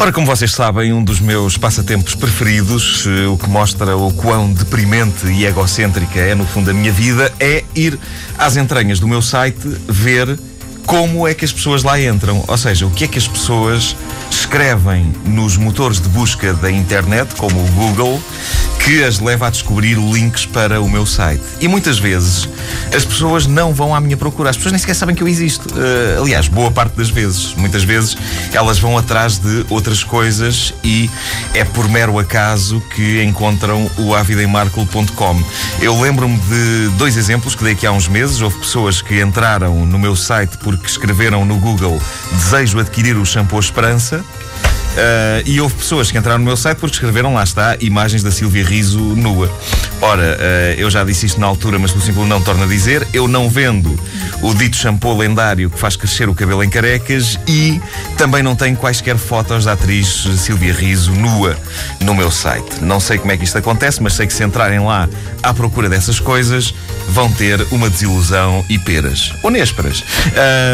Ora, como vocês sabem, um dos meus passatempos preferidos, eh, o que mostra o quão deprimente e egocêntrica é no fundo a minha vida, é ir às entranhas do meu site ver como é que as pessoas lá entram. Ou seja, o que é que as pessoas escrevem nos motores de busca da internet, como o Google, que as leva a descobrir links para o meu site. E muitas vezes as pessoas não vão à minha procura, as pessoas nem sequer sabem que eu existo. Uh, aliás, boa parte das vezes. Muitas vezes elas vão atrás de outras coisas e é por mero acaso que encontram o avidemarco.com. Eu lembro-me de dois exemplos que dei aqui há uns meses. Houve pessoas que entraram no meu site porque escreveram no Google desejo adquirir o shampoo Esperança. Uh, e houve pessoas que entraram no meu site porque escreveram, lá está, imagens da Silvia Riso nua. Ora, uh, eu já disse isto na altura, mas pelo simples não torno a dizer. Eu não vendo o dito shampoo lendário que faz crescer o cabelo em carecas e também não tenho quaisquer fotos da atriz Silvia Riso nua no meu site. Não sei como é que isto acontece, mas sei que se entrarem lá à procura dessas coisas, vão ter uma desilusão e peras. Ou nésperas.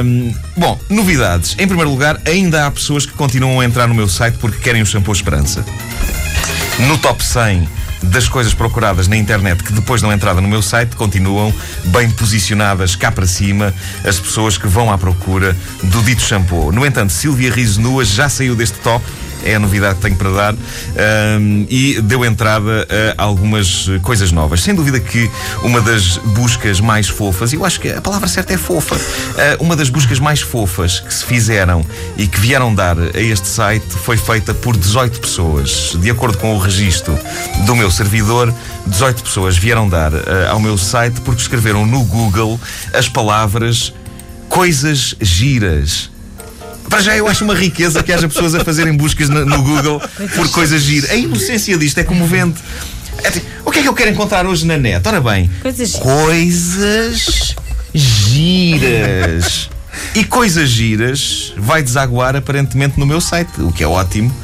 Um, bom, novidades. Em primeiro lugar, ainda há pessoas que continuam a entrar no meu site porque querem o shampoo Esperança. No top 100 das coisas procuradas na internet que depois da entrada no meu site continuam bem posicionadas cá para cima as pessoas que vão à procura do dito shampoo. No entanto, Silvia Riso Nua já saiu deste top é a novidade que tenho para dar, um, e deu entrada a algumas coisas novas. Sem dúvida que uma das buscas mais fofas, eu acho que a palavra certa é fofa, uh, uma das buscas mais fofas que se fizeram e que vieram dar a este site foi feita por 18 pessoas. De acordo com o registro do meu servidor, 18 pessoas vieram dar uh, ao meu site porque escreveram no Google as palavras coisas giras. Para já eu acho uma riqueza que haja pessoas a fazerem buscas no, no Google por coisas giras. A inocência disto é comovente. É, tipo, o que é que eu quero encontrar hoje na net? Ora bem, Coisas- coisas giras. E coisas giras vai desaguar aparentemente no meu site, o que é ótimo.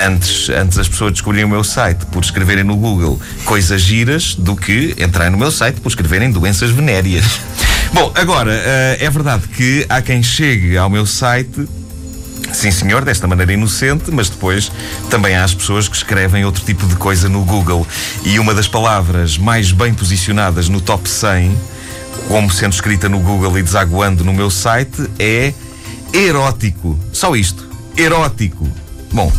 Antes, antes as pessoas descobrirem o meu site por escreverem no Google coisas giras do que entrarem no meu site por escreverem doenças venéreas. Bom, agora, eh, é verdade que há quem chegue ao meu site Sim, senhor, desta maneira inocente, mas depois também há as pessoas que escrevem outro tipo de coisa no Google. E uma das palavras mais bem posicionadas no top 100, como sendo escrita no Google e desaguando no meu site, é erótico. Só isto. Erótico. Bom,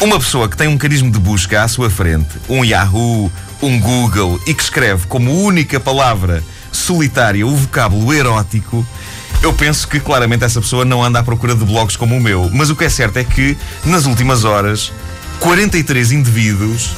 uma pessoa que tem um carisma de busca à sua frente, um Yahoo, um Google, e que escreve como única palavra solitária o vocábulo erótico, eu penso que claramente essa pessoa não anda à procura de blogs como o meu. Mas o que é certo é que, nas últimas horas, 43 indivíduos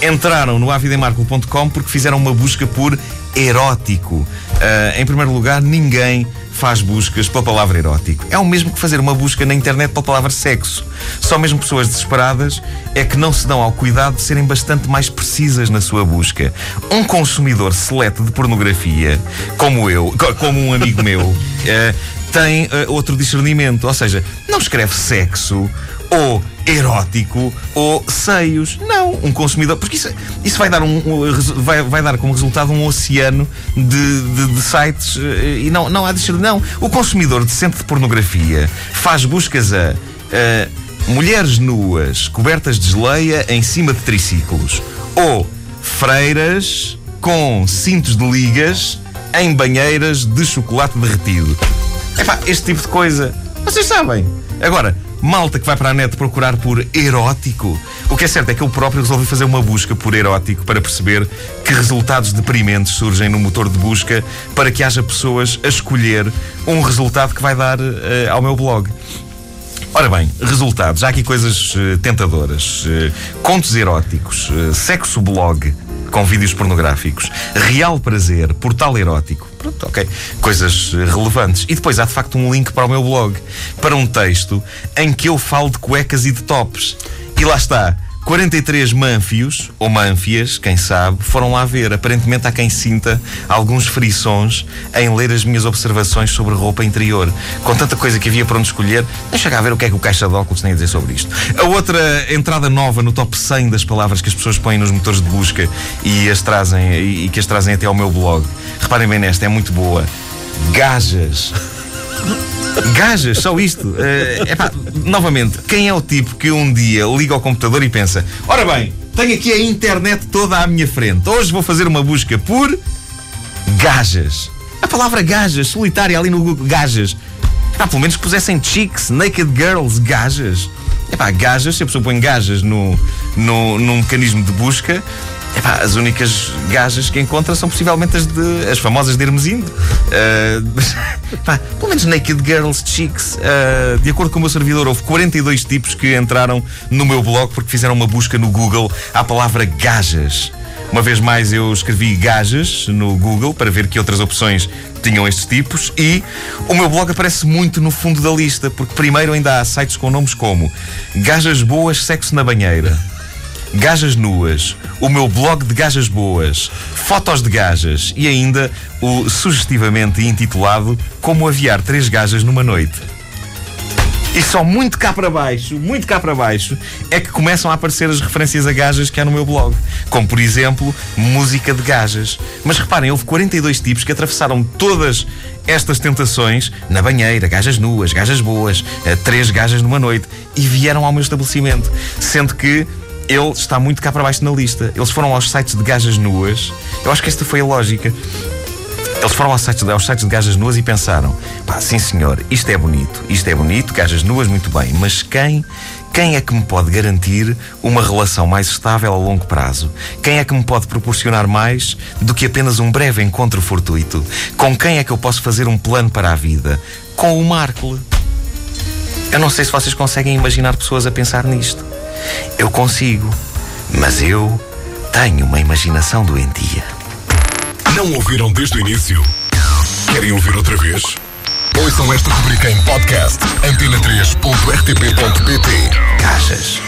entraram no avidemarco.com porque fizeram uma busca por erótico. Ah, em primeiro lugar, ninguém faz buscas pela palavra erótico. É o mesmo que fazer uma busca na internet pela palavra sexo. Só mesmo pessoas desesperadas é que não se dão ao cuidado de serem bastante mais precisas na sua busca. Um consumidor seleto de pornografia, como eu, co- como um amigo meu, eh, tem eh, outro discernimento. Ou seja, não escreve sexo ou erótico ou seios. Não, um consumidor. Porque isso, isso vai, dar um, vai, vai dar como resultado um oceano de, de- de sites eh, e não, não há de Não. O consumidor decente de pornografia faz buscas a. a mulheres nuas cobertas de geleia em cima de triciclos ou freiras com cintos de ligas em banheiras de chocolate derretido. Epá, este tipo de coisa. Vocês sabem. Agora, malta que vai para a net procurar por erótico. O que é certo é que eu próprio resolvi fazer uma busca por erótico para perceber que resultados deprimentes surgem no motor de busca para que haja pessoas a escolher um resultado que vai dar eh, ao meu blog. Ora bem, resultados. Há aqui coisas eh, tentadoras. Eh, contos eróticos, sexo blog com vídeos pornográficos, real prazer, portal erótico. Pronto, ok. Coisas relevantes. E depois há de facto um link para o meu blog, para um texto em que eu falo de cuecas e de tops. E lá está. 43 manfios, ou manfias, quem sabe, foram lá ver. Aparentemente há quem sinta alguns frições em ler as minhas observações sobre roupa interior. Com tanta coisa que havia para onde escolher, deixa cá ver o que é que o caixa de óculos tem a dizer sobre isto. A outra entrada nova no top 100 das palavras que as pessoas põem nos motores de busca e, as trazem, e que as trazem até ao meu blog. Reparem bem nesta, é muito boa. Gajas. Gajas, só isto. Uh, epá, novamente, quem é o tipo que um dia liga ao computador e pensa: Ora bem, tenho aqui a internet toda à minha frente. Hoje vou fazer uma busca por gajas. A palavra gajas, solitária ali no Google, gajas. Ah, pelo menos que pusessem chicks, naked girls, gajas. Epá, gajas, se a pessoa põe gajas no, no, num mecanismo de busca, epá, as únicas gajas que encontra são possivelmente as, de, as famosas de Hermesindo. Uh, epá, pelo menos naked girls, chicks. Uh, de acordo com o meu servidor, houve 42 tipos que entraram no meu blog porque fizeram uma busca no Google à palavra gajas. Uma vez mais eu escrevi gajas no Google para ver que outras opções tinham estes tipos e o meu blog aparece muito no fundo da lista, porque primeiro ainda há sites com nomes como Gajas Boas Sexo na Banheira, Gajas Nuas, o meu blog de gajas boas, fotos de gajas e ainda o sugestivamente intitulado Como aviar três gajas numa noite. E só muito cá para baixo, muito cá para baixo, é que começam a aparecer as referências a gajas que há no meu blog. Como, por exemplo, música de gajas. Mas reparem, houve 42 tipos que atravessaram todas estas tentações na banheira, gajas nuas, gajas boas, eh, três gajas numa noite, e vieram ao meu estabelecimento. Sendo que ele está muito cá para baixo na lista. Eles foram aos sites de gajas nuas. Eu acho que esta foi a lógica. Eles foram aos sites, aos sites de gajas nuas e pensaram: pá, sim senhor, isto é bonito, isto é bonito, gajas nuas, muito bem, mas quem quem é que me pode garantir uma relação mais estável a longo prazo? Quem é que me pode proporcionar mais do que apenas um breve encontro fortuito? Com quem é que eu posso fazer um plano para a vida? Com o Marco. Eu não sei se vocês conseguem imaginar pessoas a pensar nisto. Eu consigo, mas eu tenho uma imaginação doentia. Não ouviram desde o início? Querem ouvir outra vez? Ouçam esta rubrica em podcast antena3.rtp.pt Caixas.